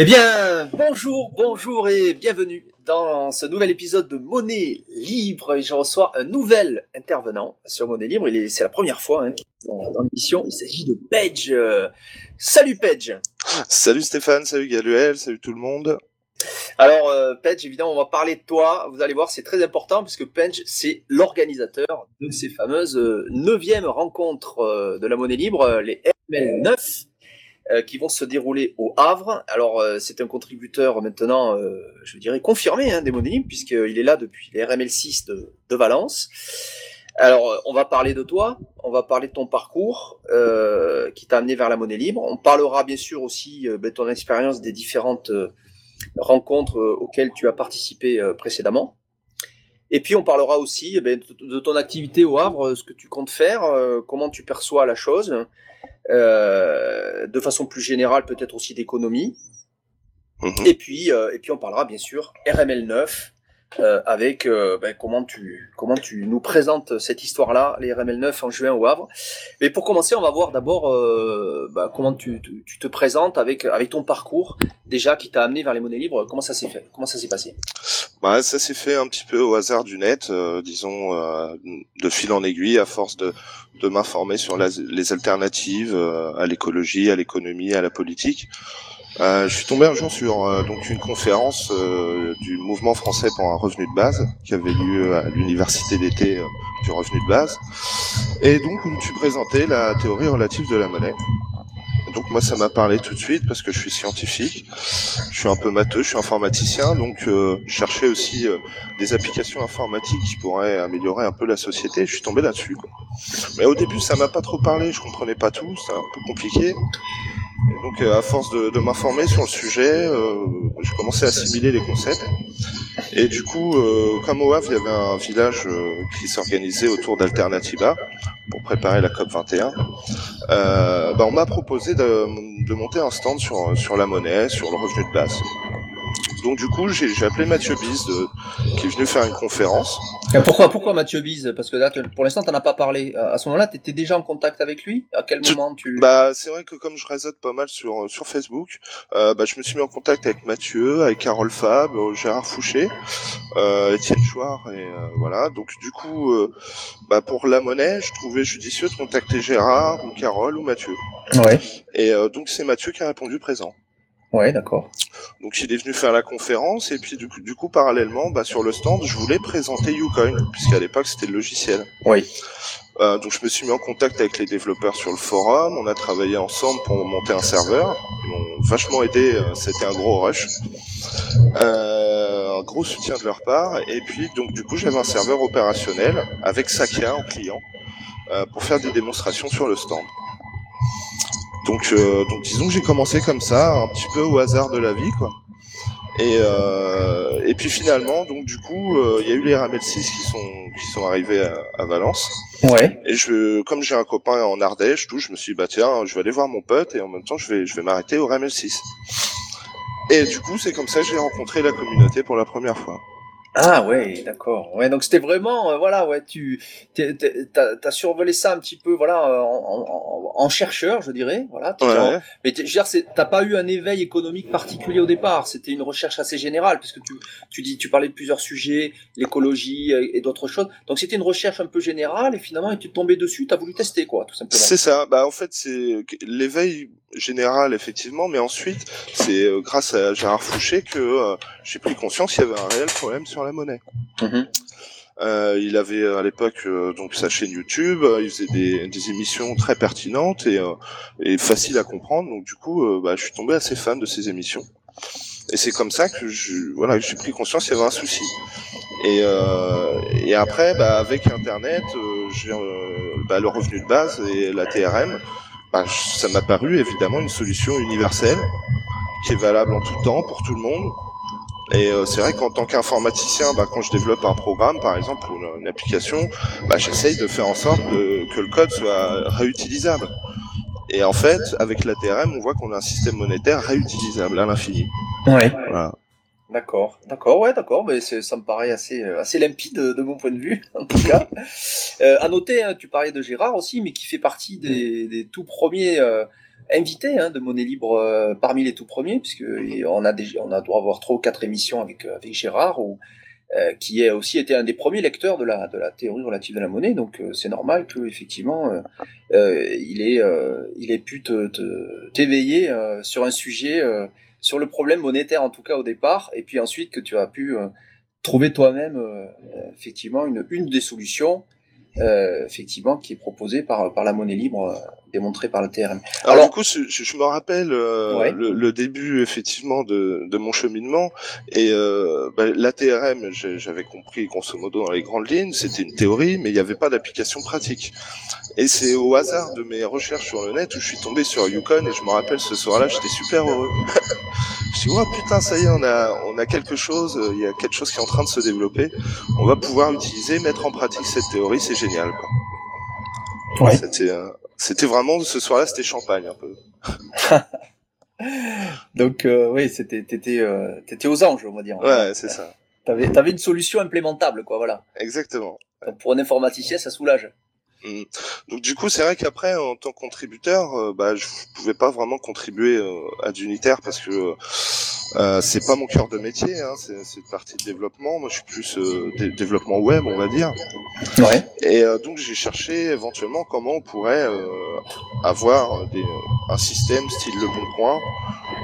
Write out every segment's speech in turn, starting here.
Eh bien, bonjour, bonjour et bienvenue dans ce nouvel épisode de Monnaie Libre. Et je reçois un nouvel intervenant sur Monnaie Libre. C'est la première fois hein, dans, l'émission. Il s'agit de Page. salut Page. Salut Stéphane, salut Galuel, salut tout le monde. Alors, euh, Page, évidemment, on va parler de toi. Vous allez voir, c'est très important puisque Page, c'est l'organisateur de ces fameuses euh, neuvièmes rencontres euh, de la monnaie libre, les ML9. Euh, qui vont se dérouler au Havre. Alors, euh, c'est un contributeur maintenant, euh, je dirais, confirmé hein, des monnaies puisqu'il est là depuis les RML6 de, de, Valence. Alors, on va parler de toi, on va parler de ton parcours qui t'a amené vers la monnaie libre. On parlera bien sûr aussi de ton expérience des différentes rencontres auxquelles tu as participé précédemment. Et puis on parlera aussi eh ben, de ton activité au Havre, ce que tu comptes faire, comment tu perçois la chose, euh, de façon plus générale, peut-être aussi d'économie. Mhm. Et puis, euh, et puis on parlera bien sûr RML 9 euh, avec ben, comment tu comment tu nous présentes cette histoire-là, les RML 9 en juin au Havre. Mais pour commencer, on va voir d'abord ben, comment tu, tu, te présentes avec avec ton parcours déjà qui t'a amené vers les monnaies libres. Comment ça s'est fait? Comment ça s'est passé? Bah, ça s'est fait un petit peu au hasard du net, disons de fil en aiguille, à force de m'informer sur les alternatives euh, à l'écologie, à l'économie, à la politique. Euh, je suis tombé un jour sur euh, donc une conférence du mouvement français pour un revenu de base qui avait lieu à l'université d'été du revenu de base et donc où tu présentais la théorie relative de la monnaie. Donc moi ça m'a parlé tout de suite parce que je suis scientifique, je suis un peu matheux, je suis informaticien, donc euh, je cherchais aussi euh, des applications informatiques qui pourraient améliorer un peu la société. Je suis tombé là-dessus. Mais au début ça m'a pas trop parlé, je comprenais pas tout, c'était un peu compliqué. Donc euh, à force de, de m'informer sur le sujet, euh, je commençais à assimiler les concepts. Et du coup, euh, comme au Havre, il y avait un village euh, qui s'organisait autour d'Alternativa pour préparer la COP 21. Euh, bah, on m'a proposé de, de, monter un stand sur, sur la monnaie, sur le revenu de base. Donc du coup, j'ai appelé Mathieu Bise, qui est venu faire une conférence. pourquoi, pourquoi Mathieu Bise Parce que là, pour l'instant, tu n'en as pas parlé. À ce moment-là, tu étais déjà en contact avec lui? À quel moment tu... Bah, c'est vrai que comme je réseaute pas mal sur sur Facebook, euh, bah, je me suis mis en contact avec Mathieu, avec Carole Fab, euh, Gérard Fouché, euh, Étienne Chouard, et euh, voilà. Donc du coup, euh, bah, pour la monnaie, je trouvais judicieux de contacter Gérard ou Carole ou Mathieu. Ouais. Et donc c'est Mathieu qui a répondu présent. Ouais, d'accord. Donc il est venu faire la conférence et puis du coup, du coup parallèlement, bah, sur le stand, je voulais présenter Ucoin puisqu'à l'époque c'était le logiciel. Oui. Euh, donc je me suis mis en contact avec les développeurs sur le forum, on a travaillé ensemble pour monter un serveur, ils m'ont vachement aidé, euh, c'était un gros rush, euh, un gros soutien de leur part, et puis donc du coup j'avais un serveur opérationnel avec Sakia en client euh, pour faire des démonstrations sur le stand. Donc, euh, donc disons que j'ai commencé comme ça, un petit peu au hasard de la vie, quoi. Et, euh, et puis finalement, donc du coup, euh, il y a eu les Ramel 6 qui sont qui sont arrivés à, Valence. Ouais. Et je, comme j'ai un copain en Ardèche, tout, je me suis dit bah tiens, je vais aller voir mon pote et en même temps je vais je vais m'arrêter au Ramel 6. Et du coup, c'est comme ça que j'ai rencontré la communauté pour la première fois. Ah ouais, d'accord. Ouais, donc c'était vraiment, euh, voilà, ouais, tu t'as as survolé ça un petit peu, voilà, en, en, chercheur, je dirais, voilà. Ouais. mais je veux dire, t'as pas eu un éveil économique particulier au départ. C'était une recherche assez générale, puisque tu tu dis, tu parlais de plusieurs sujets, l'écologie euh, et, d'autres choses. Donc c'était une recherche un peu générale et finalement, tu es tombé dessus, t'as voulu tester quoi, tout simplement. C'est ça. Bah en fait, c'est l'éveil général effectivement, mais ensuite c'est euh, grâce à Gérard Fouché que euh, j'ai pris conscience qu'il y avait un réel problème sur la monnaie. Mhm. Euh, il avait à l'époque euh, donc sa chaîne YouTube, il faisait des, des émissions très pertinentes et, et faciles à comprendre. Donc du coup, bah, je suis tombé assez fan de ces émissions. Et c'est comme ça que je voilà j'ai pris conscience qu'il y avait un souci. Et, et après, bah, avec Internet, j'ai bah, le revenu de base et la TRM bah, ça m'a paru évidemment une solution universelle qui est valable en tout temps pour tout le monde. Et euh, c'est vrai qu'en tant qu'informaticien, bah, quand je développe un programme, par exemple, ou une, application, bah, j'essaye de faire en sorte que le code soit réutilisable. Et en fait, avec la TRM, on voit qu'on a un système monétaire réutilisable à l'infini. Ouais. Voilà. D'accord, d'accord, ouais, d'accord, mais ça me paraît assez, euh, assez limpide de, mon point de vue, en tout cas. euh, à noter, hein, tu parlais de Gérard aussi, mais qui fait partie des, des tout premiers euh, invité hein, de Monnaie Libre parmi les tout premiers, puisque on a déjà, on a doit avoir trois ou quatre émissions avec avec Gérard ou qui a aussi été un des premiers lecteurs de la de la théorie relative de la monnaie. Donc c'est normal que effectivement il ait il ait pu te t'éveiller sur un sujet sur le problème monétaire en tout cas au départ, et puis ensuite que tu as pu trouver toi-même effectivement une une des solutions euh, effectivement, qui est proposé par, par la monnaie libre, euh, démontrée par le TRM. Alors, du coup, je, je me rappelle euh, le, le, début effectivement de, de mon cheminement et euh, bah, la TRM, j'avais compris grosso modo dans les grandes lignes, c'était une théorie, mais il n'y avait pas d'application pratique. Et c'est au hasard de mes recherches sur le net où je suis tombé sur Yukon et je me rappelle ce soir-là, j'étais super heureux. je dis, oh putain, ça y est, on a, on a quelque chose, il y a quelque chose qui est en train de se développer. On va pouvoir utiliser, mettre en pratique cette théorie, c'est génial. Quoi. Ouais. C'était, euh, c'était vraiment, ce soir-là, c'était champagne un peu. Donc, euh, oui, c'était, t'étais, euh, t'étais aux anges, on va dire. Ouais, c'est ça. T'avais, t'avais une solution implémentable, quoi, voilà. Exactement. Donc, pour un informaticien, ça soulage. Mm. Donc du coup, c'est vrai qu'après, en tant que contributeur, euh, bah, je pouvais pas vraiment contribuer euh, à d'unitaire parce que euh, c'est pas mon cœur de métier, hein, c'est une partie de développement. Moi, je suis plus euh, développement web, on va dire. Ouais. Et donc, j'ai cherché éventuellement comment on pourrait avoir des, un système style Le Bon Coin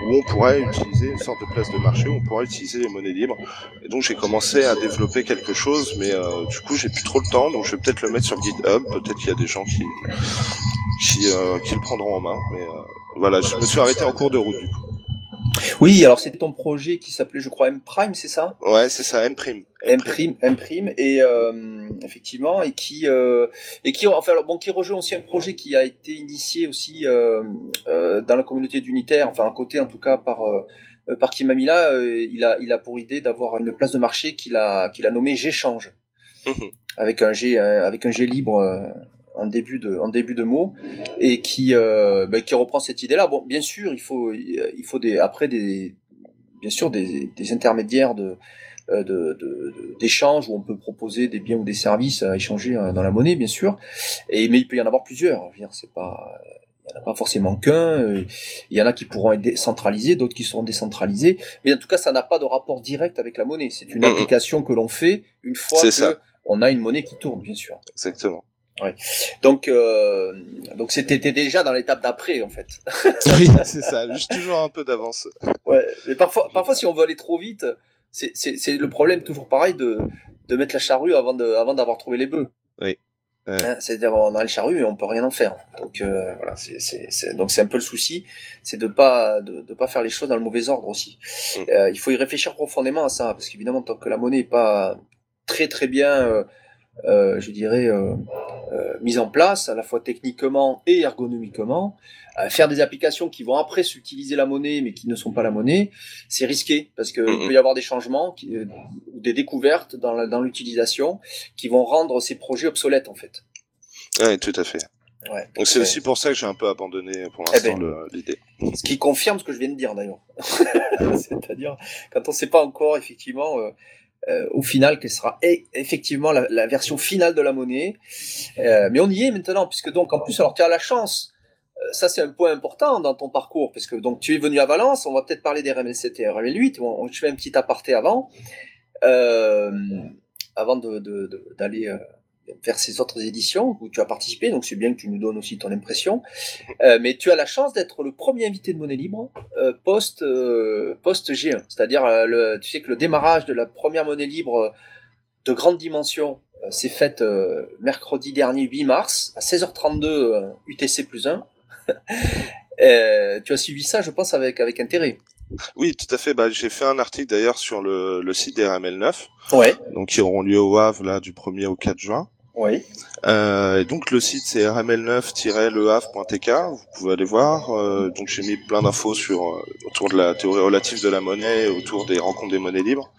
où on pourrait utiliser une sorte de place de marché où on pourrait utiliser les monnaies libres. Et donc, j'ai commencé à développer quelque chose, mais du coup, j'ai plus trop le temps, donc je vais peut-être le mettre sur GitHub peut-être qu'il y a des gens qui qui, euh, qui le prendront en main. Mais euh, voilà, je me suis arrêté en cours de route du coup. Oui, alors c'était ton projet qui s'appelait, je crois, M Prime, c'est ça? Ouais, c'est ça, M Prime. M Prime, M Prime, et euh, effectivement, et qui euh, et qui enfin bon, qui rejoint aussi un projet qui a été initié aussi euh, dans la communauté d'unitaire, enfin à côté en tout cas par par Kimamila, il a il a pour idée d'avoir une place de marché qu'il a qu'il a nommé J'échange. Mmh avec un G avec un G libre euh, en début de en début de mot et qui euh, ben, qui reprend cette idée là bon bien sûr il faut il faut des après des bien sûr des, des intermédiaires de d'échange de, où on peut proposer des biens ou des services à échanger dans la monnaie bien sûr et mais il peut y en avoir plusieurs c'est pas il n'y en a pas forcément qu'un. Il y en a qui pourront être centralisés, d'autres qui seront décentralisés. Mais en tout cas, ça n'a pas de rapport direct avec la monnaie. C'est une application que l'on fait une fois que ça on a une monnaie qui tourne, bien sûr. Exactement. Ouais. Donc, euh, donc c'était déjà dans l'étape d'après, en fait. oui, c'est ça, juste toujours un peu d'avance. Ouais, mais parfois, parfois, si on veut aller trop vite, c'est le problème toujours pareil de, de mettre la charrue avant de, avant d'avoir trouvé les bœufs. Oui. Hein, C'est-à-dire on a le charrue et on peut rien en faire. Donc euh, voilà, c'est donc c'est un peu le souci, c'est de pas de, de, pas faire les choses dans le mauvais ordre aussi. Mm. Euh, il faut y réfléchir profondément à ça parce qu'évidemment tant que la monnaie est pas très très bien, euh, euh, je dirais, euh, mise en place, à la fois techniquement et ergonomiquement. faire des applications qui vont après s'utiliser la monnaie, mais qui ne sont pas la monnaie, c'est risqué parce qu'il mm-hmm. peut y avoir des changements, qui, des découvertes dans l'utilisation qui vont rendre ces projets obsolètes en fait. Oui, tout à fait. Ouais, Donc c'est aussi pour ça que j'ai un peu abandonné pour eh l'instant ben, l'idée. Ce qui confirme ce que je viens de dire d'ailleurs. C'est-à-dire quand on ne sait pas encore effectivement euh, au final qu'elle sera e-, effectivement la, version finale de la monnaie. Euh, mais on y est maintenant, puisque donc en plus, alors tu as la chance, euh, ça c'est un point important dans ton parcours, parce que donc tu es venu à Valence, on va peut-être parler des RML7 et RML8, on, je fais un petit aparté avant, avant d'aller de, de, vers ces autres éditions où tu as participé, donc c'est bien que tu nous donnes aussi ton impression. Euh, mais tu as la chance d'être le premier invité de Monnaie Libre euh, post euh, post G1, c'est-à-dire euh, tu sais que le démarrage de la première Monnaie Libre de grande dimension s'est fait mercredi dernier 8 mars à 16h32 UTC plus 1. tu as suivi ça, je pense, avec avec intérêt. Oui, tout à fait. Bah, j'ai fait un article d'ailleurs sur le, le site des RML9. Ouais. Donc, qui auront lieu au Havre, là, du 1er au 4 juin. Oui. Euh, et donc le site c'est rml9-lehavre.tk, vous pouvez aller voir. Euh, donc j'ai mis plein d'infos sur euh, autour de la théorie relative de la monnaie, autour des rencontres des monnaies libres.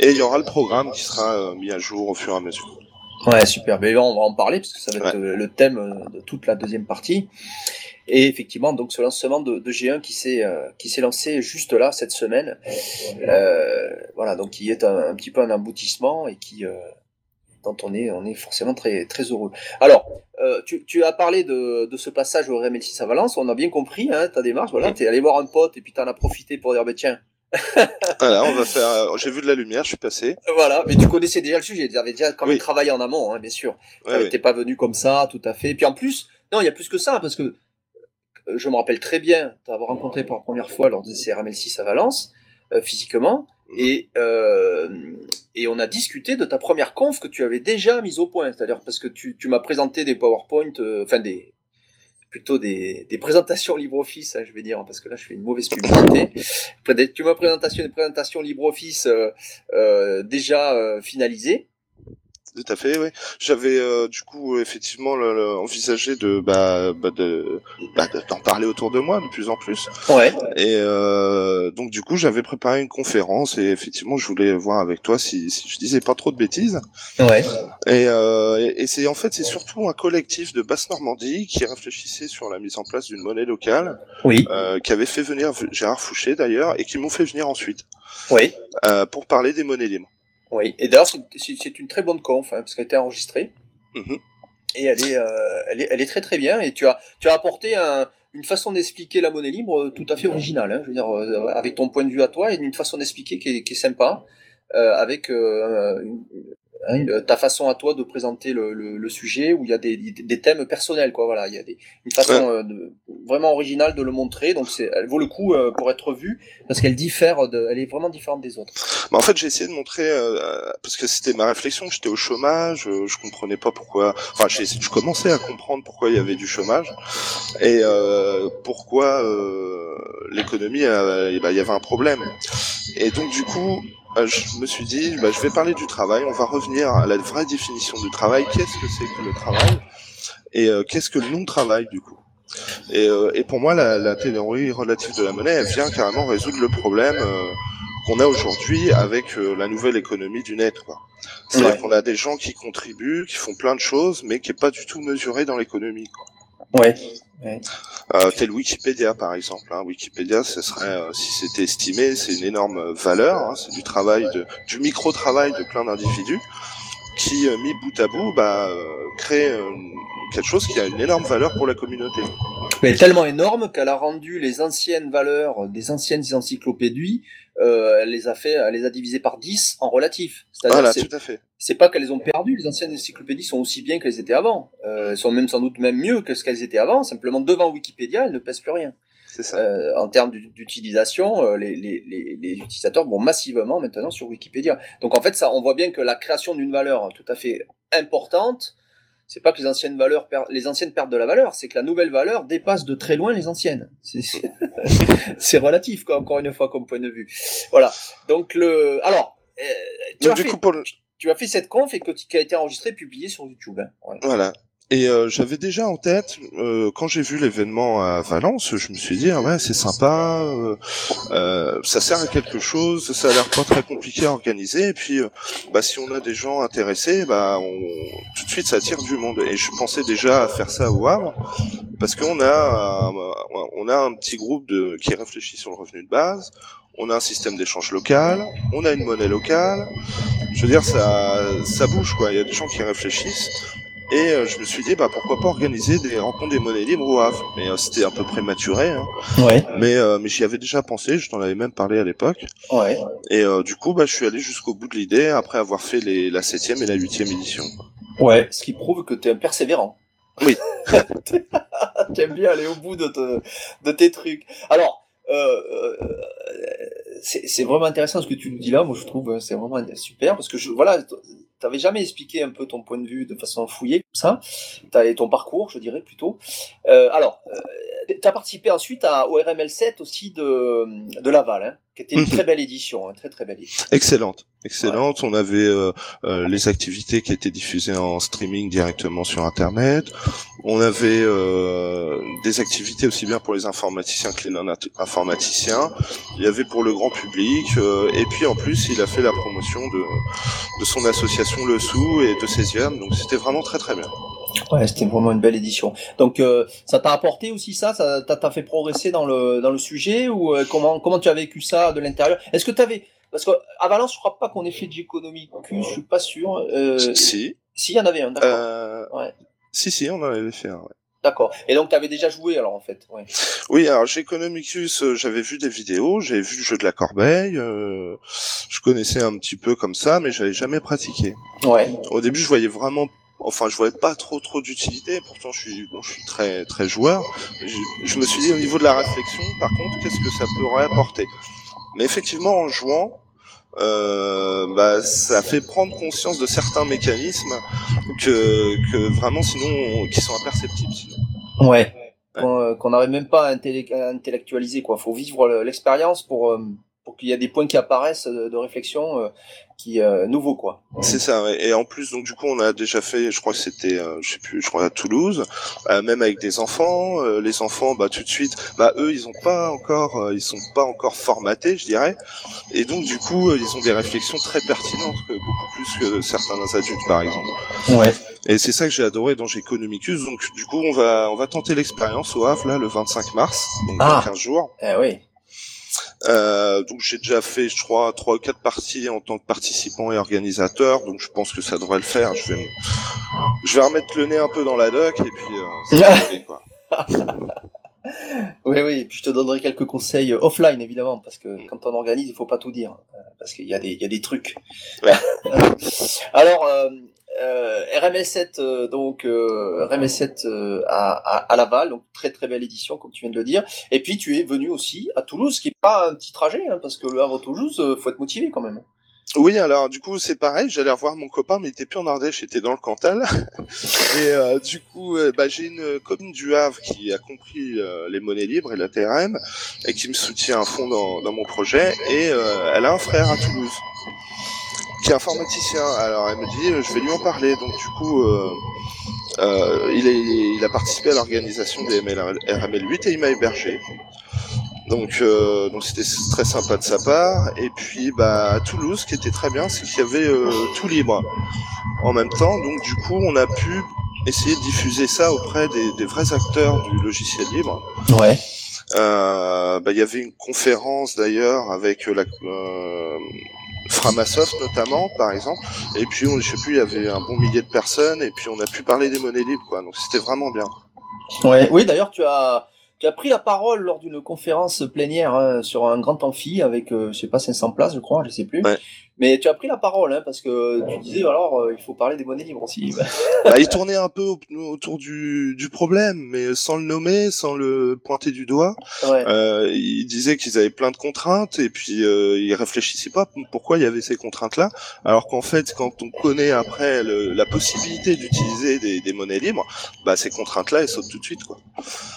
Et il y aura le programme qui sera euh, mis à jour au fur et à mesure. Ouais, super. Mais on va en parler parce que ça va être le thème de toute la deuxième partie. Et effectivement, donc ce lancement de, de G1 qui s'est qui s'est lancé juste là cette semaine, voilà, donc qui est un, un, petit peu un aboutissement et qui dont on est, on est forcément très, très heureux. Alors, euh, tu, tu, as parlé de, de, ce passage au RML6 à Valence, on a bien compris hein, ta démarche. Voilà, tu es allé voir un pote et puis tu en as profité pour dire, bah, tiens. voilà, on va faire. J'ai vu de la lumière, je suis passé. Voilà, mais tu connaissais déjà le sujet, tu avais déjà quand même travaillé en amont, hein, bien sûr. tu n'étais pas venu comme ça, tout à fait. Et puis en plus, non, il y a plus que ça, parce que euh, je me rappelle très bien t'avoir rencontré pour la première fois lors de ces RML6 à Valence, euh, physiquement. Et, euh, et on a discuté de ta première conf que tu avais déjà mise au point, c'est-à-dire parce que tu, tu m'as présenté des PowerPoint, euh, enfin des plutôt des, des présentations LibreOffice, hein, je vais dire, parce que là je fais une mauvaise publicité. tu m'as présenté des présentations LibreOffice euh, euh déjà euh, finalisées. Tout à fait, oui. J'avais euh, du coup effectivement le, envisagé de bah, bah de bah, d'en parler autour de moi de plus en plus. Ouais. Et euh, donc du coup j'avais préparé une conférence et effectivement je voulais voir avec toi si, si je disais pas trop de bêtises. Ouais. Et, euh, et, c'est en fait c'est surtout un collectif de basse Normandie qui réfléchissait sur la mise en place d'une monnaie locale. Oui. Euh, qui avait fait venir Gérard Fouché d'ailleurs et qui m'ont fait venir ensuite. Oui. Euh, pour parler des monnaies libres. Oui, et d'ailleurs, c'est une très bonne conf, hein, parce qu'elle a été enregistrée. Mm-hmm. Et elle est, euh, elle, est, elle est très très bien. Et tu as, tu as apporté un, une façon d'expliquer la monnaie libre euh, tout à fait originale. Hein, je veux dire, euh, avec ton point de vue à toi, et une façon d'expliquer qui est, qui est sympa, euh, avec euh, une, Hein, ta façon à toi de présenter le, le, le, sujet où il y a des, des, thèmes personnels quoi. Voilà il y a des, une façon euh, de, vraiment originale de le montrer. Donc c'est elle vaut le coup euh, pour être vue parce qu'elle diffère de, elle est vraiment différente des autres. Bah en fait j'ai essayé de montrer euh, parce que c'était ma réflexion j'étais au chômage je comprenais pas pourquoi enfin j'ai je commençais à comprendre pourquoi il y avait du chômage et pourquoi l'économie bah, il y avait un problème. Et donc du coup euh, je me suis dit, bah, je vais parler du travail, on va revenir à la vraie définition du travail, qu'est-ce que c'est que le travail, et euh, qu'est-ce que le non-travail du coup? Et, euh, et, pour moi, la, la, théorie relative de la monnaie, elle vient carrément résoudre le problème qu'on a aujourd'hui avec la nouvelle économie du net. C'est-à-dire qu'on a des gens qui contribuent, qui font plein de choses, mais qui n'est pas du tout mesuré dans l'économie. Ouais. Euh, tel Wikipédia par exemple. Hein. Wikipédia, ce serait, euh, si c'était estimé, c'est une énorme valeur. Hein. C'est du travail, de, du micro-travail de plein d'individus qui, euh, mis bout à bout, bah, euh, crée quelque chose qui a une énorme valeur pour la communauté. Mais tellement énorme qu'elle a rendu les anciennes valeurs des anciennes encyclopédies, euh, elle les a fait, elle les a divisées par 10 en relatif. Voilà, tout à fait. C'est pas qu'elles les ont perdues, les anciennes encyclopédies sont aussi bien qu'elles étaient avant. Euh, elles sont même sans doute même mieux que ce qu'elles étaient avant, simplement devant Wikipédia, elles ne pèsent plus rien. C'est ça. Euh, en termes d'utilisation, euh, les, les, les, les, utilisateurs vont massivement maintenant sur Wikipédia. Donc en fait, ça, on voit bien que la création d'une valeur tout à fait importante c'est pas que les anciennes valeurs les anciennes perdent de la valeur, c'est que la nouvelle valeur dépasse de très loin les anciennes. C'est relatif, quoi, encore une fois, comme point de vue. Voilà. Donc le, alors, euh, tu, as fait, tu, as fait cette conf et que, qui a été enregistrée, publiée sur YouTube. Hein. Voilà. Et euh, j'avais déjà en tête, euh, quand j'ai vu l'événement à Valence, je me suis dit, ah ouais, c'est sympa, euh, euh, ça sert à quelque chose, ça a l'air pas très compliqué à organiser, et puis, bah, si on a des gens intéressés, bah, on, tout de suite, ça attire du monde. Et je pensais déjà à faire ça au Havre, parce qu'on a, on a un petit groupe de, qui réfléchit sur le revenu de base, on a un système d'échange local, on a une monnaie locale. Je veux dire, ça, ça bouge quoi. Il y a des gens qui réfléchissent. Et euh, je me suis dit, bah pourquoi pas organiser des rencontres des monnaies libres au Havre. Mais euh, c'était un peu prématuré. Hein. Ouais. Mais, euh, mais j'y avais déjà pensé, je t'en avais même parlé à l'époque. Ouais. Et du coup, bah, je suis allé jusqu'au bout de l'idée après avoir fait les, la septième et la huitième édition. Ouais, ce qui prouve que tu es un persévérant. Oui. aimes bien aller au bout de, de tes trucs. Alors, euh, c'est vraiment intéressant ce que tu nous dis là. Moi, je trouve c'est vraiment super parce que je, voilà, t'avais jamais expliqué un peu ton point de vue de façon fouillée comme ça, as, ton parcours, je dirais plutôt. Euh, alors, euh, tu as participé ensuite à, au RML 7 aussi de, de Laval, hein, qui était une mhm. très belle édition, hein, très très belle édition. Excellente, excellente. On avait euh, euh, les activités qui étaient diffusées en streaming directement sur Internet. On avait euh, des activités aussi bien pour les informaticiens que les non-informaticiens. Il y avait pour le grand public. Euh, et puis en plus, il a fait la promotion de, de son association Le Sou et de ses Donc c'était vraiment très très bien. Ouais, c'était vraiment une belle édition. Donc euh, ça t'a apporté aussi ça, ça t'a fait progresser dans le dans le sujet ou euh, comment comment tu as vécu ça de l'intérieur? Est-ce que tu avais Parce qu'à Valence, je crois pas qu'on ait fait de Geekonomicus, je suis pas sûr. Euh, si. Si, il y en avait un, d'accord. Euh, Ouais. Si, si, on en avait fait un. ouais. D'accord. Et donc, tu avais déjà joué, alors, en fait. Ouais. Oui, alors chez Economicus, euh, j'avais vu des vidéos, j'avais vu le jeu de la corbeille, euh, je connaissais un petit peu comme ça, mais j'avais jamais pratiqué. Ouais. Au début, je voyais vraiment, enfin, je voyais pas trop trop d'utilité. Pourtant, je suis, bon, je suis très très joueur. Je, je me suis dit au niveau de la réflexion, par contre, qu'est-ce que ça pourrait apporter? Mais effectivement, en jouant, euh, bah, ça fait prendre conscience de certains mécanismes que que vraiment, sinon, on- qui sont imperceptibles. Sinon. Ouais. Qu'on euh, qu'on n'arrive même pas à, intellec- à intellectualiser, quoi. Faut vivre le- l'expérience pour, euh, pour qu'il y ait des points qui apparaissent de, de réflexion euh, qui euh, nouveaux, quoi. C'est ça, ouais. et en plus, donc du coup, on a déjà fait, je crois que c'était, euh, je sais plus, je crois à Toulouse, euh, même avec des enfants. euh, les enfants, bah tout de suite, bah eux, ils ont pas encore, euh, ils sont pas encore formatés, je dirais, et donc du coup, euh, ils ont des réflexions très pertinentes, beaucoup plus que certains adultes, par exemple. Ouais. Et c'est ça que j'ai adoré dans Economicus. Donc du coup, on va, on va tenter l'expérience au Havre là, le 25 mars, donc dans Ah. 15 jours. Eh oui. Euh, donc j'ai déjà fait, je crois, trois ou quatre parties en tant que participant et organisateur. Donc je pense que ça devrait le faire. Je vais, je vais remettre le nez un peu dans la doc et puis euh, ça va aller, quoi. Oui, oui. Et puis je te donnerai quelques conseils euh, offline, évidemment, parce que quand on organise, il faut pas tout dire, euh, parce qu'il y a des, il y a des trucs. Ouais. Alors, euh, euh, RML7, euh, donc euh, RML7 euh, à, à, Laval, donc très très belle édition, comme tu viens de le dire. Et puis tu es venu aussi à Toulouse, qui est pas un petit trajet, hein, parce que le Havre Toulouse, faut être motivé quand même. Oui, alors du coup c'est pareil. J'allais revoir mon copain, mais il était plus en Ardèche, il était dans le Cantal. et du coup, bah, j'ai une commune du Havre qui a compris les monnaies libres et la TRM et qui me soutient à fond dans, mon projet. Et elle a un frère à Toulouse qui est informaticien. Alors elle me dit, euh, je vais lui en parler. Donc du coup, euh, euh, il, est, il a participé à l'organisation des ML, RML 8 et il m'a hébergé. Donc euh, donc c'était très sympa de sa part. Et puis bah à Toulouse, ce qui était très bien, c'est qu'il y avait euh, tout libre en même temps. Donc du coup, on a pu essayer de diffuser ça auprès des, des vrais acteurs du logiciel libre. Ouais. Euh, bah, il y avait une conférence d'ailleurs avec la euh, Framasoft notamment, par exemple. Et puis, on, je sais plus, il y avait un bon millier de personnes. Et puis, on a pu parler des monnaies libres, quoi. Donc, c'était vraiment bien. Ouais. Oui, d'ailleurs, tu as, tu as pris la parole lors d'une conférence plénière hein, sur un grand amphi avec, euh, je sais pas, 500 places, je crois, je sais plus. Ouais. Mais tu as pris la parole, hein, parce que tu disais, alors, euh, il faut parler des monnaies libres aussi. Bah, il tournait un peu au- autour du, du problème, mais sans le nommer, sans le pointer du doigt. ouais. Euh, il disait qu'ils avaient plein de contraintes et puis euh, ils réfléchissaient pas pourquoi il y avait ces contraintes-là, alors qu'en fait, quand on connaît après le- la possibilité d'utiliser des, des monnaies libres, bah ces contraintes-là, elles sautent tout de suite, quoi.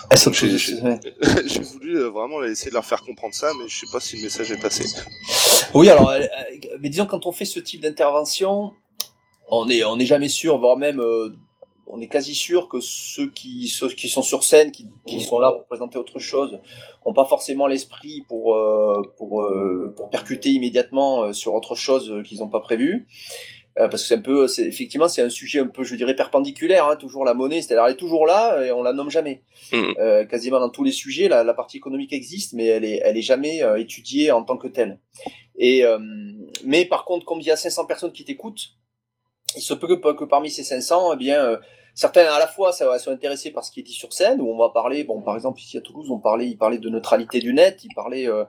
Elles j'ai- toutes- j'ai- ouais. J'ai voulu euh, vraiment essayer de leur faire comprendre ça, mais je sais pas si le message est passé. Oui, alors, euh, euh, mais disons, quand on fait ce type d'intervention, on est, on n'est jamais sûr, voire même, euh, on est quasi sûr que ceux qui, ceux qui sont sur scène, qui, qui sont là pour présenter autre chose, ont pas forcément l'esprit pour, euh, pour, euh, pour percuter immédiatement sur autre chose qu'ils n'ont pas prévu. Euh, parce que c'est un peu, c'est, effectivement, c'est un sujet un peu, je dirais, perpendiculaire, hein, toujours la monnaie, c'est-à-dire elle est toujours là et on la nomme jamais. Euh, quasiment dans tous les sujets, la, la partie économique existe, mais elle est, elle est jamais étudiée en tant que telle. Et euh, mais par contre, comme il y a 500 personnes qui t'écoutent, il se peut que, parmi ces 500, eh bien, euh, certains à la fois ça, sont intéressés par ce qui est dit sur scène, où on va parler, bon, par exemple ici à Toulouse, on parlait, il parlait de neutralité du net, il parlait, euh,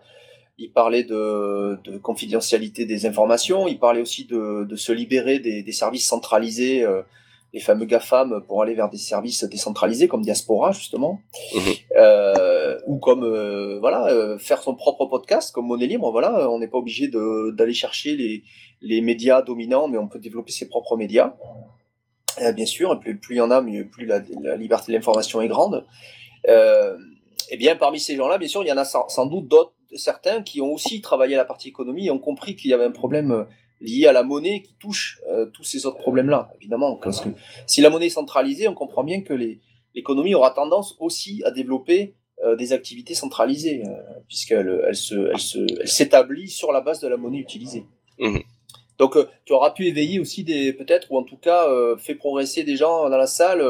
il parlait de, de confidentialité des informations, il parlait aussi de, de se libérer des, des services centralisés, euh, les fameux GAFAM, pour aller vers des services décentralisés comme Diaspora justement, Mhm. euh, ou comme euh, voilà euh, faire son propre podcast comme Monnaie Libre. Voilà, on n'est pas obligé d'aller chercher les, les médias dominants, mais on peut développer ses propres médias. Bien sûr, plus, plus il y en a, mieux, plus la, la liberté de l'information est grande. Et bien, parmi ces gens-là, bien sûr, il y en a sans, sans doute d'autres, certains qui ont aussi travaillé à la partie économie et ont compris qu'il y avait un problème lié à la monnaie qui touche euh, tous ces autres problèmes-là, évidemment. Parce que si la monnaie est centralisée, on comprend bien que l'économie aura tendance aussi à développer euh, des activités centralisées, euh, puisqu'elle elle se, elle se, elle s'établit sur la base de la monnaie utilisée. Mhm. Donc, euh, tu auras pu éveiller aussi des, peut-être, ou en tout cas, fait progresser des gens dans la salle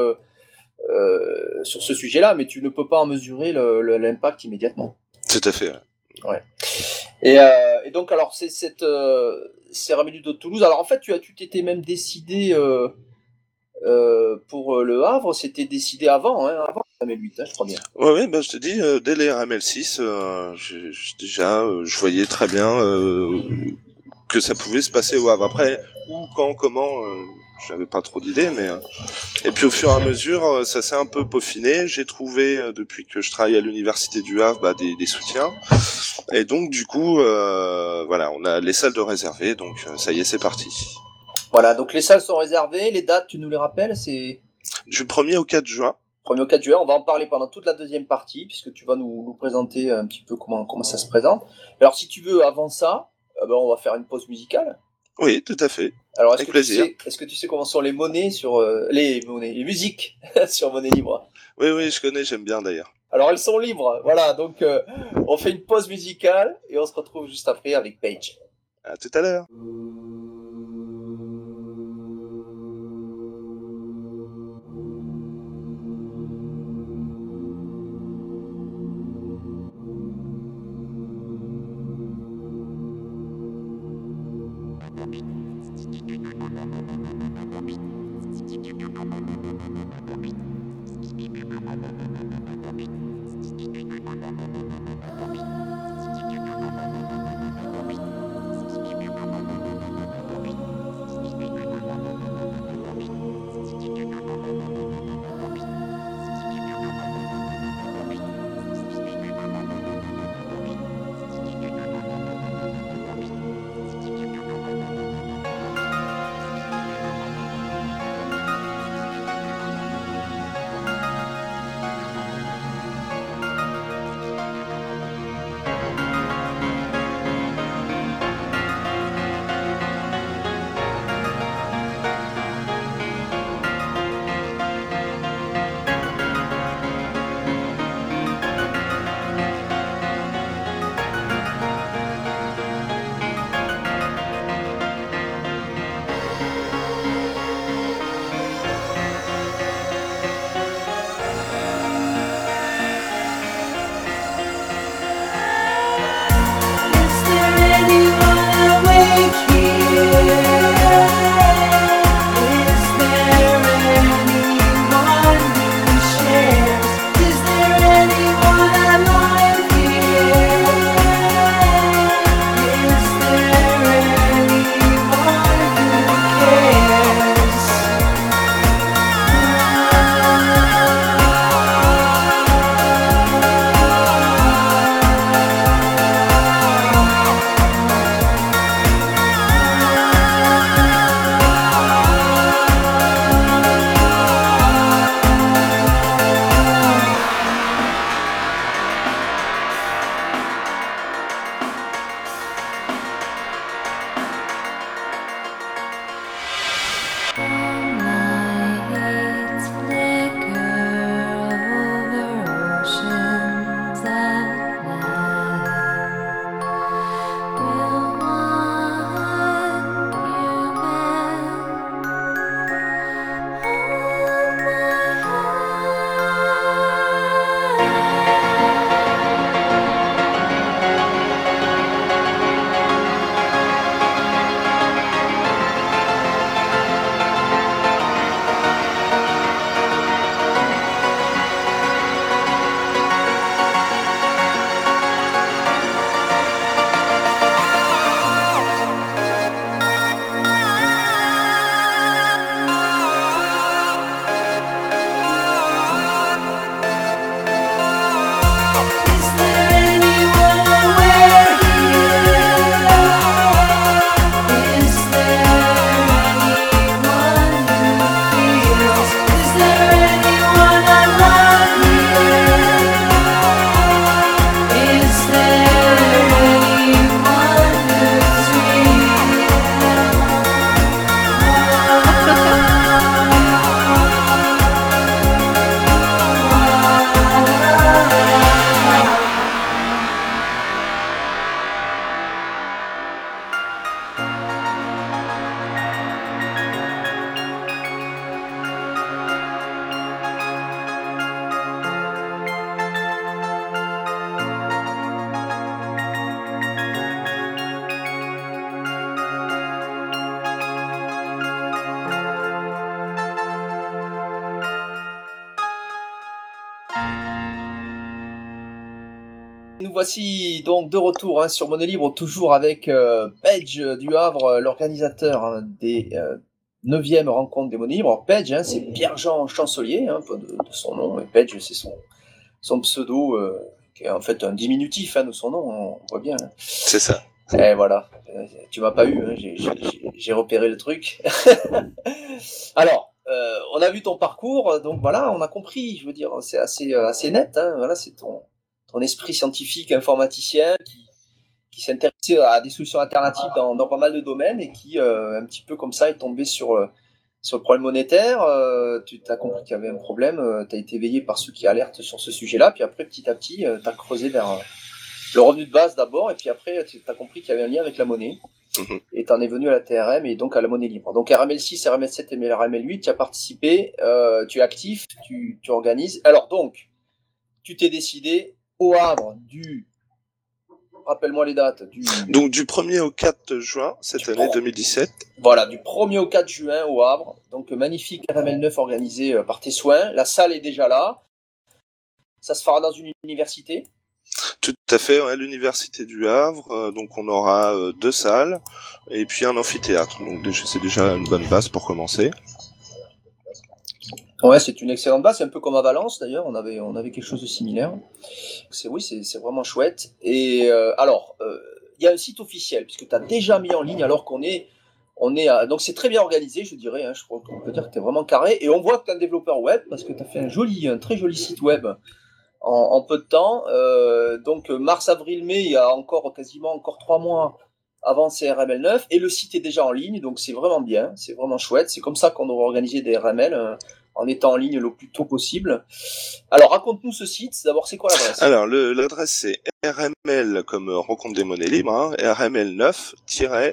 sur ce sujet-là, mais tu ne peux pas en mesurer l'impact immédiatement. Tout à fait. ouais. Et, euh, et donc alors c'est cette euh, de Toulouse. Alors en fait, tu as tu t'étais même décidé euh, euh, pour le Havre, c'était décidé avant, hein, avant RML8, hein, je crois bien. Ouais, ouais, bah, je te dis, dès les RML6, déjà, je voyais très bien que ça pouvait se passer au Havre. Après, où, quand, comment, j'avais pas trop d'idées, mais euh, et puis au fur et à mesure, euh, ça s'est un peu peaufiné. J'ai trouvé euh, depuis que je travaille à l'université du Havre bah, des, des, soutiens, et donc du coup, euh, voilà, on a les salles de réservées, donc ça y est, c'est parti. Voilà, donc les salles sont réservées. Les dates, tu nous les rappelles, c'est du 1er au 4 juin. 1er au 4 juin, on va en parler pendant toute la deuxième partie, puisque tu vas nous, nous présenter un petit peu comment comment ça se présente. Alors si tu veux, avant ça, ben, on va faire une pause musicale. Oui, tout à fait. Alors, est-ce que, Tu sais, est-ce que tu sais comment sont les monnaies sur euh, les monnaies, les musiques sur monnaie libre? Oui, oui, je connais, j'aime bien d'ailleurs. Alors, elles sont libres, voilà. Donc, euh, on fait une pause musicale et on se retrouve juste après avec Paige. À tout à l'heure. Voici donc de retour hein, sur Monnaie Libre, toujours avec euh, Page du Havre, l'organisateur hein, des euh, 9e rencontres des Monnaies Libres. Page, hein, c'est Pierre-Jean Chancelier, de, de, son nom, et Page, c'est son, son pseudo, euh, qui est en fait un diminutif de son nom, on voit bien. C'est ça. Et voilà, euh, tu m'as pas eu, j'ai repéré le truc. Alors, euh, on a vu ton parcours, donc voilà, on a compris, je veux dire, c'est assez, euh, assez net, voilà, c'est ton, ton esprit scientifique, informaticien, qui, qui s'intéressait à des solutions alternatives dans, dans, pas mal de domaines et qui, euh, un petit peu comme ça, est tombé sur, euh, sur le problème monétaire. Euh, tu as compris qu'il y avait un problème, euh, tu as été éveillé par ceux qui alertent sur ce sujet-là, puis après, petit à petit, tu as creusé vers le revenu de base d'abord, et puis après, tu as compris qu'il y avait un lien avec la monnaie. Mmh. Et tu en es venu à la TRM et donc à la monnaie libre. Donc RML6, RML7 et RML8, tu as participé, tu es actif, tu, tu organises. Alors donc, tu t'es décidé au Havre du rappelle-moi les dates. Du... Donc du 1er au 4 juin cette année 2017. Voilà, du 1er au 4 juin au Havre. Donc magnifique RML 9 organisé par tes soins. La salle est déjà là. Ça se fera dans une université. Tout à fait, ouais, l'université du Havre. Euh, donc on aura euh, deux salles et puis un amphithéâtre. Donc c'est déjà une bonne base pour commencer. Ouais, c'est une excellente base. C'est un peu comme à Valence d'ailleurs. On avait, on avait quelque chose de similaire. C'est oui, c'est vraiment chouette. Et euh, alors, il euh, y a un site officiel puisque tu as déjà mis en ligne alors qu'on est, on est à, donc c'est très bien organisé, je dirais. Hein, je crois qu'on peut dire que tu es vraiment carré. Et on voit que tu es un développeur web parce que tu as fait un joli, un très joli site web en, peu de temps. Euh, donc mars, avril, mai, il y a encore quasiment encore trois mois avant ces RML 9 et le site est déjà en ligne donc c'est vraiment bien, c'est vraiment chouette. C'est comme ça qu'on aurait organisé des RML en étant en ligne le plus tôt possible. Alors raconte-nous ce site, d'abord c'est quoi l'adresse? Alors l'adresse c'est RML comme rencontre des monnaies libres, hein, RML9-le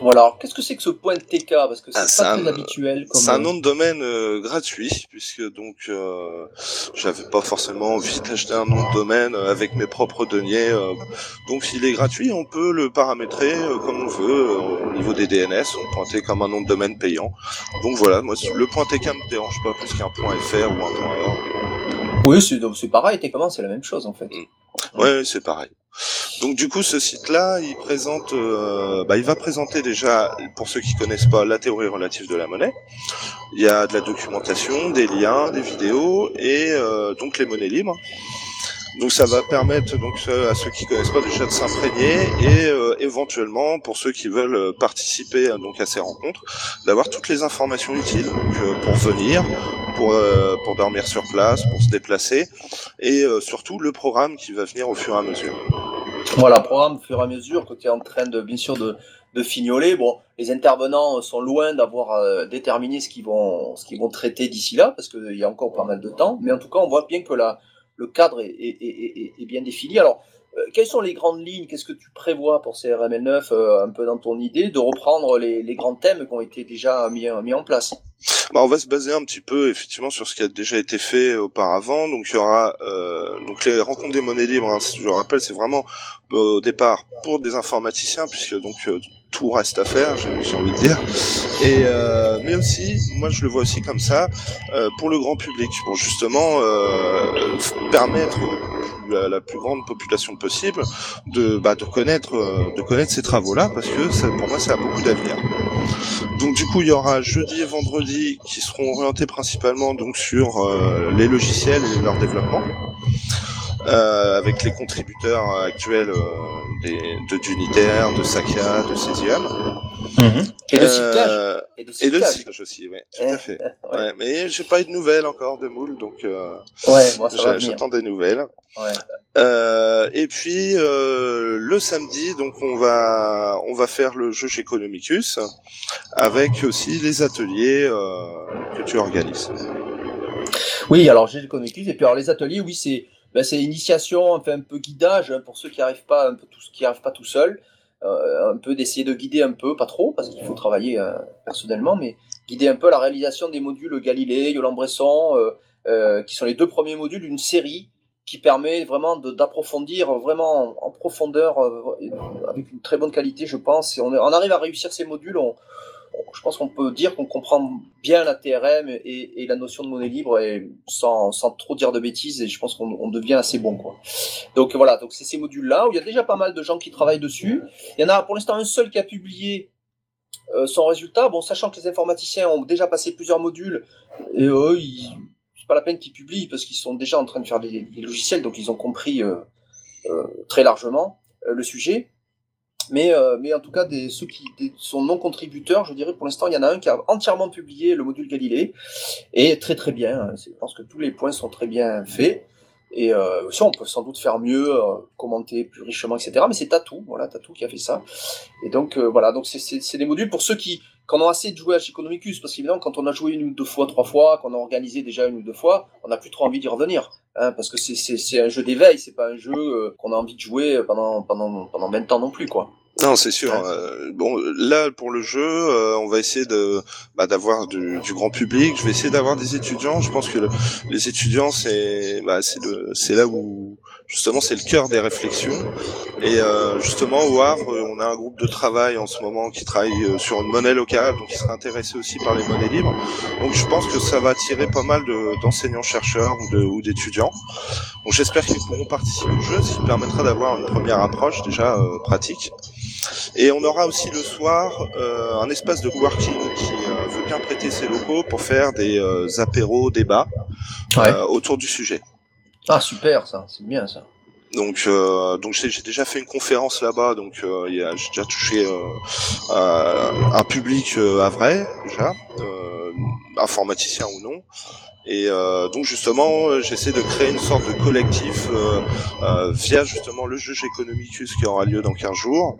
Voilà. Qu'est-ce que c'est que ce point TK Parce que c'est ah, pas très habituel. C'est un nom de domaine euh, gratuit, puisque donc euh, j'avais pas forcément envie d'acheter un nom de domaine euh, avec mes propres deniers. Euh. donc s'il est gratuit, on peut le paramétrer comme on veut au niveau des DNS, on pointer comme un nom de domaine payant. Donc voilà, moi le point TK me dérange pas plus qu'un point .fr ou un point .org. Oui, c'est pareil. TK c'est la même chose en fait. Mm. Ouais, c'est pareil. Donc du coup, ce site-là, il présente, euh, bah, il va présenter déjà, pour ceux qui connaissent pas, la théorie relative de la monnaie. Il y a de la documentation, des liens, des vidéos et euh, donc les monnaies libres. Donc ça va permettre donc à ceux qui connaissent pas déjà de s'imprégner et euh, éventuellement pour ceux qui veulent euh, participer donc à ces rencontres d'avoir toutes les informations utiles donc, euh, pour venir, pour pour dormir sur place, pour se déplacer et surtout le programme qui va venir au fur et à mesure. Voilà, programme au fur et à mesure que tu es en train de bien sûr de de fignoler. Bon, les intervenants sont loin d'avoir déterminé ce qu'ils vont ce qu'ils vont traiter d'ici là parce qu'il y a encore pas mal de temps, mais en tout cas on voit bien que la le cadre est, bien défini. Alors, euh, quelles sont les grandes lignes? Qu'est-ce que tu prévois pour ces RML9, euh, un peu dans ton idée, de reprendre les, grands thèmes qui ont été déjà mis en place? Bah, on va se baser un petit peu effectivement sur ce qui a déjà été fait auparavant. Donc il y aura euh, donc les rencontres des monnaies libres. Hein, je rappelle, c'est vraiment au départ pour des informaticiens puisque donc tout reste à faire, j'ai envie de dire. Et euh, mais aussi, moi je le vois aussi comme ça, euh, pour le grand public, pour justement euh, permettre à la plus grande population possible de, bah, de connaître, euh, ces travaux-là, parce que ça, pour moi ça a beaucoup d'avenir. Donc du coup, il y aura jeudi et vendredi qui seront orientés principalement donc sur euh, les logiciels et leur développement. Euh, avec les contributeurs actuels euh, des, de d'Unitaire, de Sakia, de Cesium. Mhm. Et de cyclage. Euh, et de cyclage, et de cyclage aussi, oui, tout à fait. ouais. Ouais, mais j'ai pas eu de nouvelles encore de Moule, donc euh, ouais, moi, j'attends des nouvelles. Ouais. Euh, et puis euh, le samedi, donc on va on va faire le jeu chez Economicus avec aussi les ateliers euh, que tu organises. Oui, alors j'ai Economicus et puis alors les ateliers, oui c'est ben, c'est initiation, enfin, un peu guidage hein, pour ceux qui n'arrivent pas, tout, pas tout seuls, euh, un peu d'essayer de guider un peu, pas trop, parce qu'il faut travailler euh, personnellement, mais guider un peu la réalisation des modules Galilée, Yolande-Bresson, euh, euh, qui sont les deux premiers modules d'une série qui permet vraiment d'approfondir vraiment en, profondeur, avec une très bonne qualité, je pense. Et on, arrive à réussir ces modules, je pense qu'on peut dire qu'on comprend bien la TRM et, la notion de monnaie libre sans trop dire de bêtises et je pense qu'on devient assez bon quoi. Donc voilà, donc c'est ces modules là où il y a déjà pas mal de gens qui travaillent dessus. Il y en a pour l'instant un seul qui a publié euh, son résultat. Bon, sachant que les informaticiens ont déjà passé plusieurs modules et eux, c'est pas la peine qu'ils publient parce qu'ils sont déjà en train de faire des, logiciels, donc ils ont compris euh, euh, très largement le sujet. Mais, mais en tout cas, des, ceux qui sont non contributeurs, je dirais pour l'instant, il y en a un qui a entièrement publié le module Galilée et très très bien. Je pense que tous les points sont très bien faits. Et euh, aussi, on peut sans doute faire mieux, euh, commenter plus richement, etc. Mais c'est Tatou, voilà, Tatou qui a fait ça. Et donc, euh, voilà, donc c'est des modules pour ceux qui, en ont assez de jouer à Economicus, parce qu'évidemment, quand on a joué une ou deux fois, trois fois, qu'on a organisé déjà une ou deux fois, on n'a plus trop envie d'y revenir. Hein, parce que c'est un jeu d'éveil, c'est pas un jeu euh, qu'on a envie de jouer pendant, pendant, pendant 20 ans non plus, quoi. Non, c'est sûr. Euh, bon, là pour le jeu, euh, on va essayer de bah, d'avoir du, du, grand public. Je vais essayer d'avoir des étudiants. Je pense que les étudiants, c'est bah, c'est le c'est là où justement c'est le cœur des réflexions. Et euh, justement au Havre, on a un groupe de travail en ce moment qui travaille euh, sur une monnaie locale, donc qui sera intéressé aussi par les monnaies libres. Donc je pense que ça va attirer pas mal d'enseignants chercheurs ou d'étudiants. Donc j'espère qu'ils pourront participer au jeu, ce qui permettra d'avoir une première approche déjà pratique. Et on aura aussi le soir euh, un espace de coworking qui euh, veut bien prêter ses locaux pour faire des euh, apéros, débats autour du sujet. Ah super, ça, c'est bien ça. Donc, donc j'ai déjà fait une conférence là-bas, donc j'ai déjà touché un public à vrai déjà, informaticien ou non. Et euh, donc justement, euh, j'essaie de créer une sorte de collectif euh, euh via justement le jeu Economicus qui aura lieu dans 15 jours,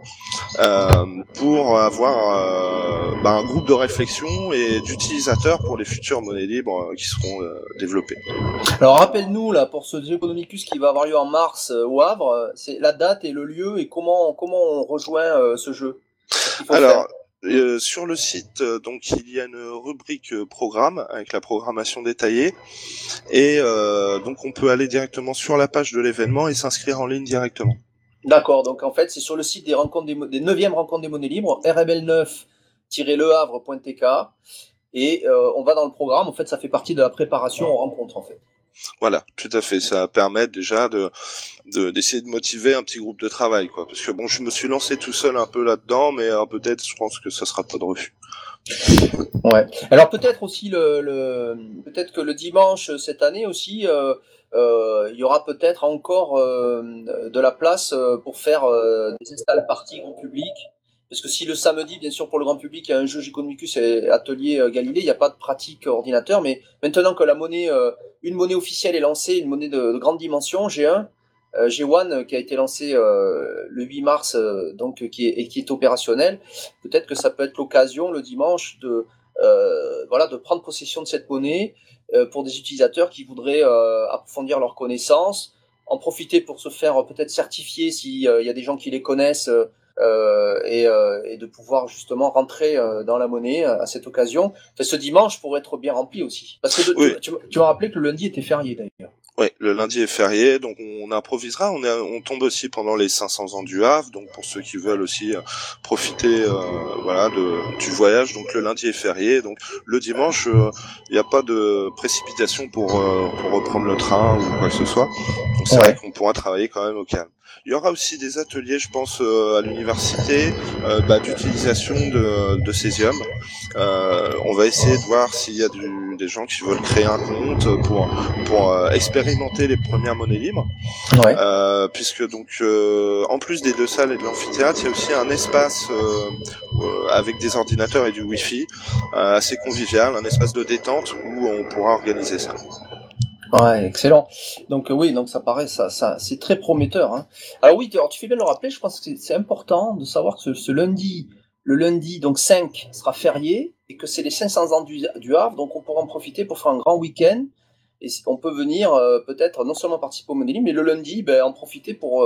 euh, pour avoir bah, un groupe de réflexion et d'utilisateurs pour les futures monnaies libres qui seront développées. Alors rappelle-nous là pour ce jeu Economicus qui va avoir lieu en mars au Havre, c'est la date et le lieu et comment comment on rejoint ce jeu? Alors. Euh, sur le site, euh, donc il y a une rubrique euh, programme avec la programmation détaillée. Et donc on peut aller directement sur la page de l'événement et s'inscrire en ligne directement. D'accord, donc en fait c'est sur le site des rencontres des, des 9e rencontres des monnaies libres, rml9-lehavre.tk et on va dans le programme, en fait ça fait partie de la préparation aux rencontres en fait. Voilà, tout à fait. Ça permet déjà de d'essayer de, motiver un petit groupe de travail, quoi. Parce que bon, je me suis lancé tout seul un peu là-dedans, mais euh, peut-être, je pense que ça sera pas de refus. Ouais. Alors peut-être aussi le, peut-être que le dimanche cette année aussi, euh, euh, il y aura peut-être encore de la place pour faire des install parties grand public parce que si le samedi, bien sûr, pour le grand public, il y a un jeu Giconomicus et Atelier euh, Galilée, il n'y a pas de pratique ordinateur, mais maintenant que la monnaie, euh, une monnaie officielle est lancée, une monnaie de, grande dimension, G1, euh, G1 qui a été lancé le 8 mars, donc qui est, et qui est opérationnel, peut-être que ça peut être l'occasion le dimanche de, voilà, de prendre possession de cette monnaie pour des utilisateurs qui voudraient approfondir leurs connaissances, en profiter pour se faire peut-être certifier s'il y a des gens qui les connaissent euh, et, euh, et, de pouvoir justement rentrer euh, dans la monnaie à cette occasion. Enfin, ce dimanche pourrait être bien rempli aussi. Parce que tu, tu, m'as rappelé que le lundi était férié d'ailleurs. Oui, le lundi est férié, donc on improvisera. On, est, on tombe aussi pendant les 500 ans du Havre, donc pour ceux qui veulent aussi profiter, euh, voilà, de, du voyage. Donc le lundi est férié, donc le dimanche, il n'y a pas de précipitation pour, pour reprendre le train ou quoi que ce soit. Donc c'est vrai qu'on pourra travailler quand même au calme. Il y aura aussi des ateliers, je pense, euh, à l'université euh, bah, d'utilisation de, de césium. Euh, on va essayer de voir s'il y a du, des gens qui veulent créer un compte pour pour expérimenter les premières monnaies libres. Ouais. puisque donc en plus des deux salles et de l'amphithéâtre, il y a aussi un espace avec des ordinateurs et du Wi-Fi assez convivial, un espace de détente où on pourra organiser ça. Ouais, excellent. Donc euh, oui, donc ça paraît, ça, ça, c'est très prometteur. Hein. Alors oui, alors, tu fais bien le rappeler. Je pense que c'est important de savoir que ce, lundi, le lundi donc 5 sera férié et que c'est les 500 ans du, du, Havre, donc on pourra en profiter pour faire un grand week-end et on peut venir peut-être non seulement participer au Money Libre, mais le lundi, ben, en profiter pour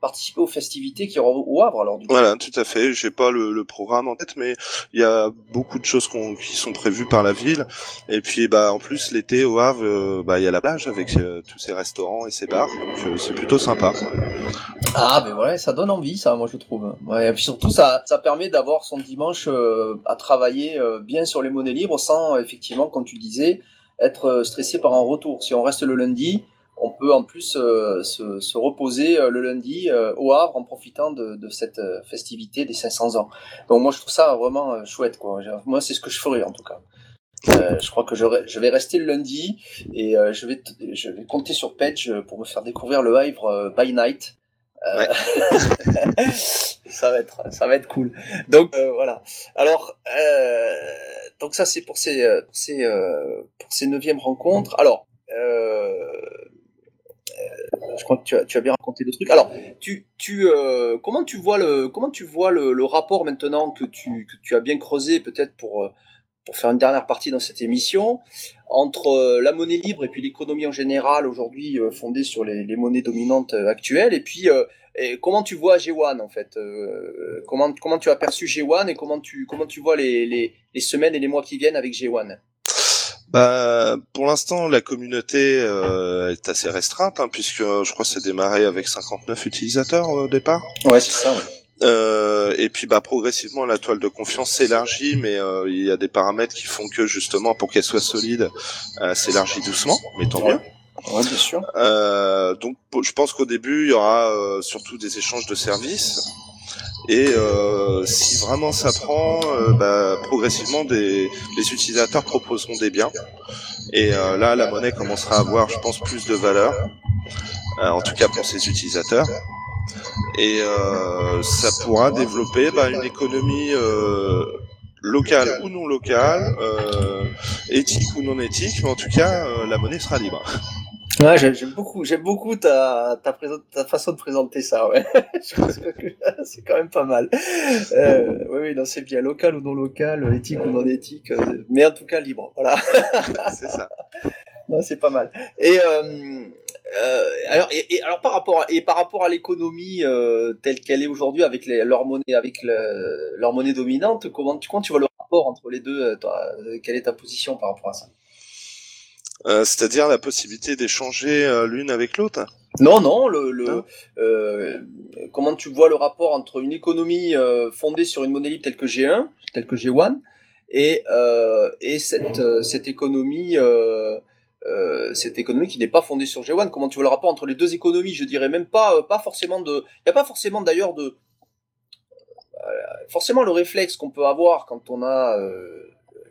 participer aux festivités qui auront au Havre alors du coup. Voilà, tout à fait. J'ai pas le, le, programme en tête, mais il y a beaucoup de choses qui sont prévues par la ville. Et puis bah en plus l'été au Havre, euh, bah il y a la plage avec euh, tous ces restaurants et ces bars, donc euh, c'est plutôt sympa. Ah ben voilà, ça donne envie ça, moi je trouve. Ouais, et puis surtout ça, ça permet d'avoir son dimanche à travailler bien sur les monnaies libres sans effectivement, comme tu disais, être stressé par un retour. Si on reste le lundi, on peut en plus euh, se, reposer euh, le lundi euh, au Havre en profitant de, cette festivité des 500 ans. Donc moi je trouve ça vraiment chouette quoi. Moi c'est ce que je ferais en tout cas. je crois que je, vais rester le lundi et je vais je vais compter sur Page pour me faire découvrir le Havre by Night. ça va être ça va être cool. Donc voilà. Alors donc ça c'est pour ces pour ces pour ces neuvièmes rencontres. Alors je crois que tu as, tu as, bien raconté le truc. Alors, tu, tu, euh, comment tu vois le, comment tu vois le, le rapport maintenant que tu, que tu as bien creusé peut-être pour, euh, pour faire une dernière partie dans cette émission? Entre euh, la monnaie libre et puis l'économie en général aujourd'hui fondée sur les, les, monnaies dominantes actuelles et puis et comment tu vois G1 en fait comment comment tu as perçu G1 et comment tu comment tu vois les, les, les semaines et les mois qui viennent avec G1 bah, pour l'instant, la communauté euh, est assez restreinte, hein, puisque euh, je crois que c'est démarré avec 59 utilisateurs au départ. Ouais, c'est ça. Ouais. Euh, et puis bah progressivement la toile de confiance s'élargit, mais euh, il y a des paramètres qui font que justement pour qu'elle soit solide, euh, s'élargit doucement, mais tant mieux. Ouais, bien sûr. donc je pense qu'au début il y aura surtout des échanges de services. Et euh, si vraiment ça prend, euh, bah, progressivement, des, les utilisateurs proposeront des biens. Et euh, là, la monnaie commencera à avoir, je pense, plus de valeur, en tout cas pour ses utilisateurs. Et ça pourra développer bah, une économie locale ou non locale, éthique ou non éthique, mais en tout cas, la monnaie sera libre. Ouais, j'aime beaucoup, j'aime beaucoup ta, ta, ta, façon de présenter ça, ouais. c'est quand même pas mal. Euh, oui, oui, non, c'est bien, local ou non local, éthique ou non éthique, euh, mais en tout cas libre, voilà. c'est ça. Non, c'est pas mal. Et, euh, euh, alors, et, alors par rapport à, et par rapport à l'économie euh, telle qu'elle est aujourd'hui avec les, leur monnaie, avec le, leur monnaie dominante, comment tu, comment tu vois le rapport entre les deux toi, Quelle est ta position par rapport à ça? Euh, c'est-à-dire la possibilité d'échanger euh, l'une avec l'autre? Non, non. Le, euh, comment tu vois le rapport entre une économie fondée sur une monnaie libre telle que G1, telle que G1, et, et cette, cette économie cette économie qui n'est pas fondée sur G1. Comment tu vois le rapport entre les deux économies? Je dirais même pas, pas forcément de. Il n'y a pas forcément d'ailleurs de. forcément le réflexe qu'on peut avoir quand on a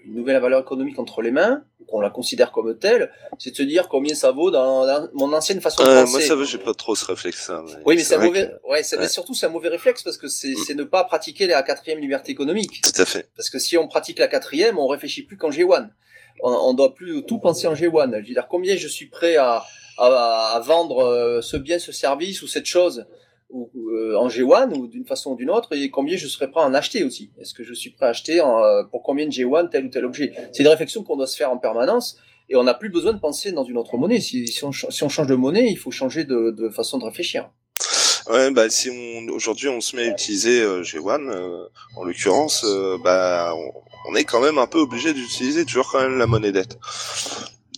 une nouvelle valeur économique entre les mains, qu'on la considère comme telle, c'est de se dire combien ça vaut dans, mon ancienne façon de penser. Moi, ça veut, j'ai pas trop ce réflexe. oui, mais c'est un mauvais, ouais, mais surtout c'est un mauvais réflexe parce que c'est, mm. c'est ne pas pratiquer la quatrième liberté économique. Tout à fait. Parce que si on pratique la quatrième, on réfléchit plus qu'en G1. On, on doit plus tout penser en G1. Je veux dire, combien je suis prêt à, à, à vendre euh, ce bien, ce service ou cette chose ou, euh, en G1 ou d'une façon ou d'une autre et combien je serais prêt à en acheter aussi. Est-ce que je suis prêt à acheter euh, pour combien de G1 tel ou tel objet? C'est une réflexion qu'on doit se faire en permanence et on n'a plus besoin de penser dans une autre monnaie. Si, si, on, si on change de monnaie, il faut changer de, de façon de réfléchir. Ouais, bah si on, aujourd'hui on se met à utiliser euh, G1, en l'occurrence, bah on, on, est quand même un peu obligé d'utiliser toujours quand même la monnaie dette.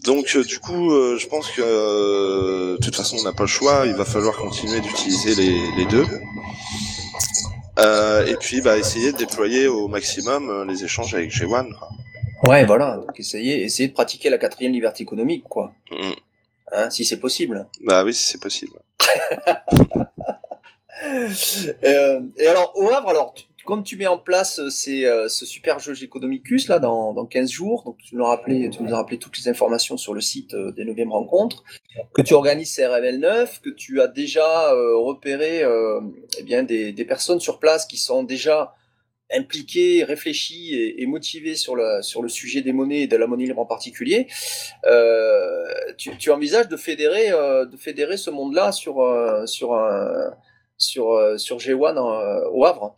Donc euh, du coup, euh, je pense que euh, de toute façon, on n'a pas le choix. Il va falloir continuer d'utiliser les, les, deux. et puis, bah, essayer de déployer au maximum les échanges avec G1. Ouais, voilà. Donc essayer, essayer de pratiquer la quatrième liberté économique, quoi. Mm. Hein, si c'est possible. Bah oui, si c'est possible. et alors, au Havre, alors, comme tu mets en place euh, ces, euh, ce super jeu Economicus là dans, dans 15 jours, donc tu nous, as rappelé, toutes les informations sur le site euh, des 9e rencontres, que tu organises CRML 9, que tu as déjà repéré eh des, personnes sur place qui sont déjà impliquées, réfléchies et, motivées sur le, sujet des monnaies et de la monnaie libre en particulier. Tu, envisages de fédérer, ce monde-là sur, sur, sur G1 au Havre?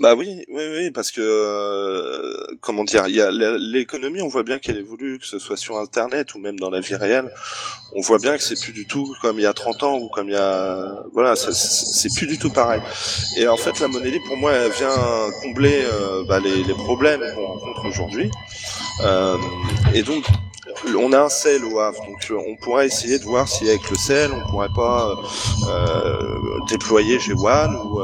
Bah oui, oui, oui, parce que euh, comment dire, il y a l'économie, on voit bien qu'elle évolue, que ce soit sur Internet ou même dans la vie réelle. On voit bien que c'est plus du tout comme il y a 30 ans ou comme il y a, voilà, c'est plus du tout pareil. Et en fait, la monnaie libre, pour moi, elle vient combler euh, bah, les, les, problèmes qu'on rencontre aujourd'hui. Euh, et donc, on a un sel au Havre, donc on pourrait essayer de voir si avec le sel, on pourrait pas euh, déployer G1 ou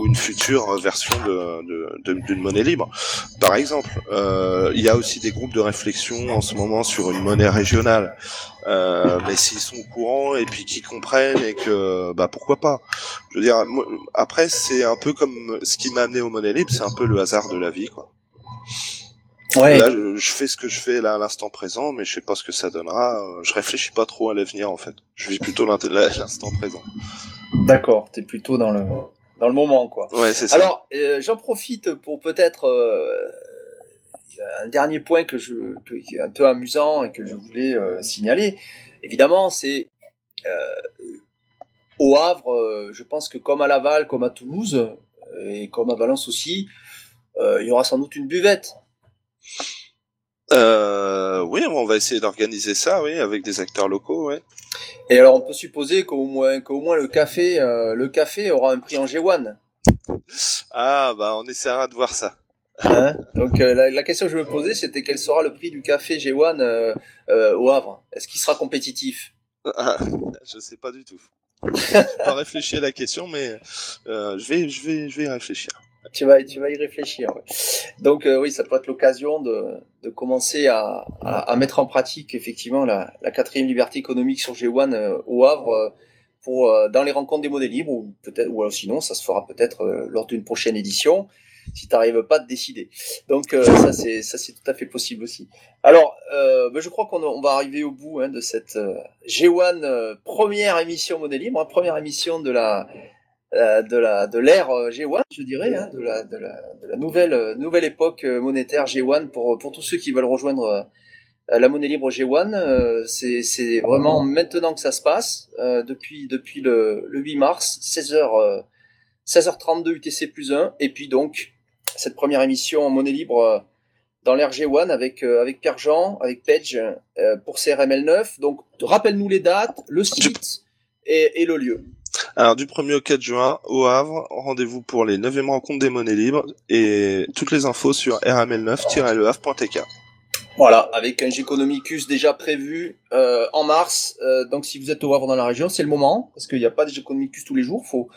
ou une future version d'une de, monnaie libre. Par exemple, euh, il y a aussi des groupes de réflexion en ce moment sur une monnaie régionale. Euh, mais s'ils sont au courant et puis qu'ils comprennent et que bah pourquoi pas? Je veux dire, après c'est un peu comme ce qui m'a amené aux monnaies libres, c'est un peu le hasard de la vie quoi. Ouais. Là, je, fais ce que je fais là à l'instant présent, mais je sais pas ce que ça donnera. Je réfléchis pas trop à l'avenir en fait. Je vis plutôt l'instant présent. D'accord, t'es plutôt dans le dans le moment, quoi. Ouais, c'est ça. Alors, euh, j'en profite pour peut-être euh, un dernier point que je, qui est un peu amusant et que je voulais euh, signaler. Évidemment, c'est au Havre, je pense que comme à Laval, comme à Toulouse et comme à Valence aussi, il y aura sans doute une buvette. Oui, on va essayer d'organiser ça, oui, avec des acteurs locaux, ouais. Et alors, on peut supposer qu'au moins, qu'au moins le café, euh, le café aura un prix en G1. Ah, bah, on essaiera de voir ça. Hein Donc, euh, la, question que je me posais, c'était quel sera le prix du café G1 euh, au Havre? Est-ce qu'il sera compétitif? Ah, Je sais pas du tout. Je n'ai pas réfléchi à la question, mais je vais, je vais, je vais y réfléchir. Tu vas, tu vas y réfléchir. Donc euh, oui, ça peut être l'occasion de, de commencer à, à, mettre en pratique effectivement la, la quatrième liberté économique sur G1 euh, au Havre euh, pour dans les rencontres des monnaies libres ou peut-être ou alors sinon ça se fera peut-être lors d'une prochaine édition si tu n'arrives pas à te décider. Donc ça c'est ça c'est tout à fait possible aussi. Alors ben, je crois qu'on on va arriver au bout hein, de cette G1 première émission monnaie libre, hein, première émission de la euh, de la de l'ère euh, G1, je dirais, hein, de, la, de, la, de la nouvelle euh, nouvelle époque monétaire G1 pour pour tous ceux qui veulent rejoindre la monnaie libre G1. c'est c'est vraiment maintenant que ça se passe depuis depuis le, le 8 mars 16h 16h32 UTC plus 1 et puis donc cette première émission en monnaie libre dans l'ère G1 avec avec Pierre Jean, avec Page pour CRML 9. Donc rappelle-nous les dates, le site et, et le lieu. Alors du 1er au 4 juin, au Havre, rendez-vous pour les 9e rencontres des monnaies libres et toutes les infos sur rml9-lehavre.tk. Voilà, avec un Géconomicus déjà prévu euh, en mars. Euh, donc si vous êtes au Havre dans la région, c'est le moment, parce qu'il n'y a pas de Géconomicus tous les jours, faut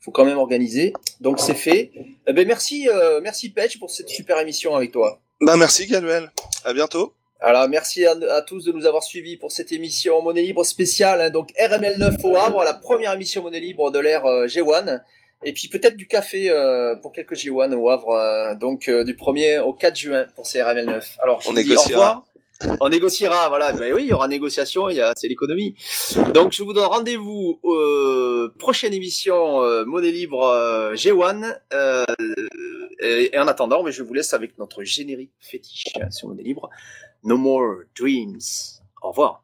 faut quand même organiser. Donc c'est fait. Eh ben merci, euh, merci Petch pour cette super émission avec toi. Bah merci Galuel. À bientôt. Alors merci à, tous de nous avoir suivis pour cette émission Monnaie Libre spéciale, hein, donc RML9 au Havre, la première émission Monnaie Libre de l'ère euh, G1, et puis peut-être du café euh, pour quelques G1 au Havre, euh, donc du 1er au 4 juin pour ces RML9. Alors on négociera. On négociera, voilà. Ben oui, il y aura négociation, il y a, c'est l'économie. Donc je vous donne rendez-vous prochaine émission Monnaie Libre G1. Et, en attendant, mais je vous laisse avec notre générique fétiche sur Monnaie Libre. No More Dreams. Au revoir.